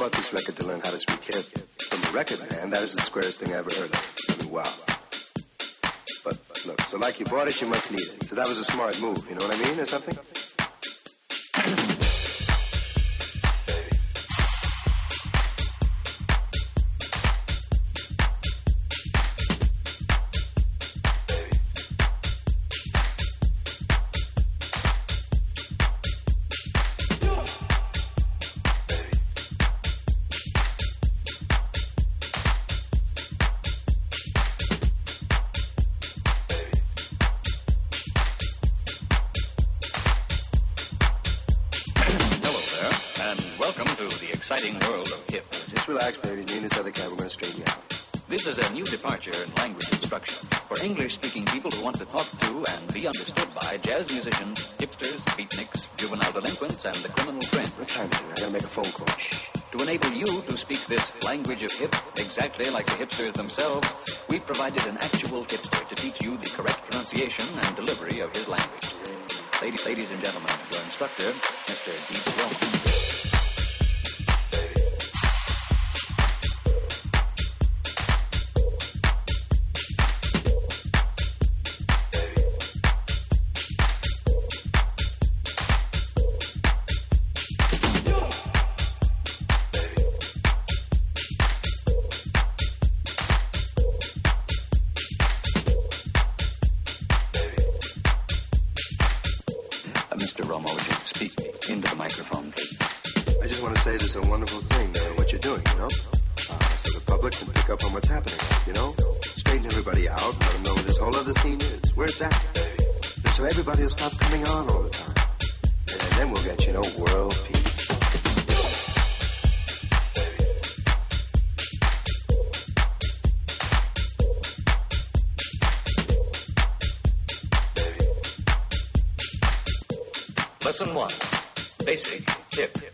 bought this record to learn how to speak hip. From a record man, that is the squarest thing I ever heard of. I mean, wow. But look, so like you bought it, you must need it. So that was a smart move, you know what I mean, or something? Lesson one, basic tip.